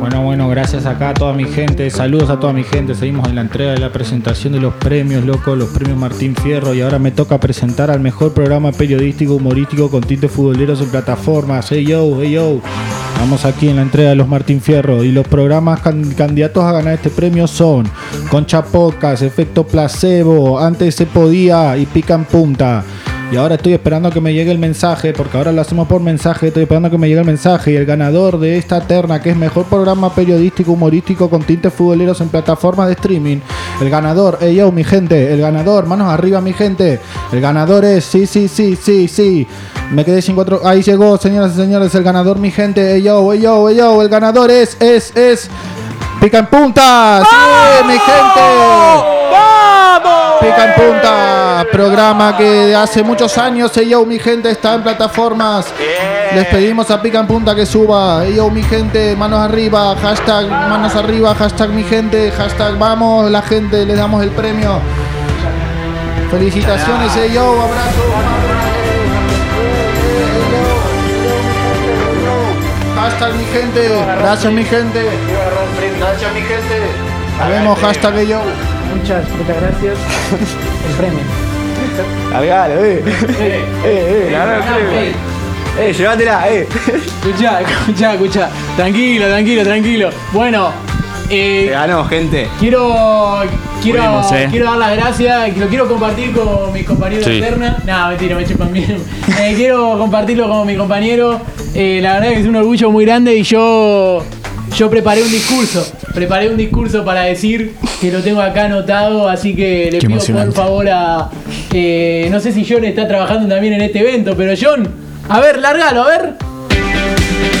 Bueno, bueno, gracias acá a toda mi gente. Saludos a toda mi gente. Seguimos en la entrega de la presentación de los premios, loco, los premios Martín Fierro. Y ahora me toca presentar al mejor programa periodístico humorístico con tintes futboleros en plataformas. Hey yo, hey yo. Vamos aquí en la entrega de los Martín Fierro. Y los programas can- candidatos a ganar este premio son Concha Podcast, Efecto Placebo, Antes se podía y Pica en Punta. Y ahora estoy esperando que me llegue el mensaje, porque ahora lo hacemos por mensaje, estoy esperando que me llegue el mensaje. Y el ganador de esta terna, que es mejor programa periodístico humorístico con tintes futboleros en plataformas de streaming. El ganador, ey yo, mi gente, el ganador, manos arriba, mi gente. El ganador es, sí, sí, sí, sí, sí. Me quedé sin cuatro. Ahí llegó, señoras y señores, el ganador, mi gente. Ey yo, ey yo, ey yo. El ganador es, es, es. Pica en punta, sí, mi gente. Pica en punta, programa que de hace muchos años, ey yo, mi gente, está en plataformas. Les pedimos a Pica en punta que suba. Ey yo, mi gente, manos arriba, hashtag manos arriba, hashtag mi gente, hashtag vamos, la gente, les damos el premio. Felicitaciones, ey yo, abrazo. Hashtag mi gente, gracias mi gente. Gracias mi gente. Nos vemos, hashtag yo. Muchas, muchas gracias. El premio. Cargalo, eh. Eh, eh, la verdad, el premio. Eh, llévatela, eh. Escucha, escucha, escucha. Tranquilo, tranquilo, tranquilo. Bueno, Te eh, ganó, gente. quiero. Quiero, eh. quiero dar las gracias, lo quiero compartir con mis compañeros Sí. de terna. No, mentira, me chupan bien. Eh, quiero compartirlo con mi compañero. Eh, la verdad que es un orgullo muy grande y yo, yo preparé un discurso. Preparé un discurso para decir que lo tengo acá anotado, así que le Qué pido por favor a... eh, no sé si John está trabajando también en este evento, pero John, a ver, largalo, a ver.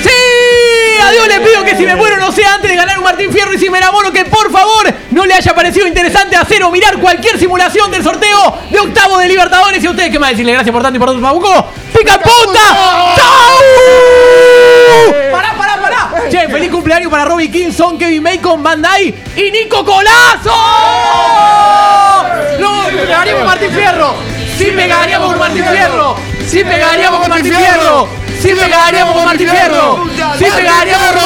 ¡Sí! A Dios le pido que si me muero no sea antes de ganar un Martín Fierro y si me enamoro que por favor no le haya parecido interesante hacer o mirar cualquier simulación del sorteo de octavo de Libertadores. ¿Y a ustedes qué más decirle? Gracias por tanto y por tanto, Mabuco. ¡Pica en punta! Cumpleaños para Robbie Kinson, Kevin Bacon, Bandai y Nico Colazo. ¡No! ¡Pegaríamos un Martín Fierro! ¡Sí pegaríamos un Martín Fierro! ¡Sí pegaríamos con Martín Fierro! ¡Sí pegaríamos con Martín Fierro! ¡Sí pegaríamos con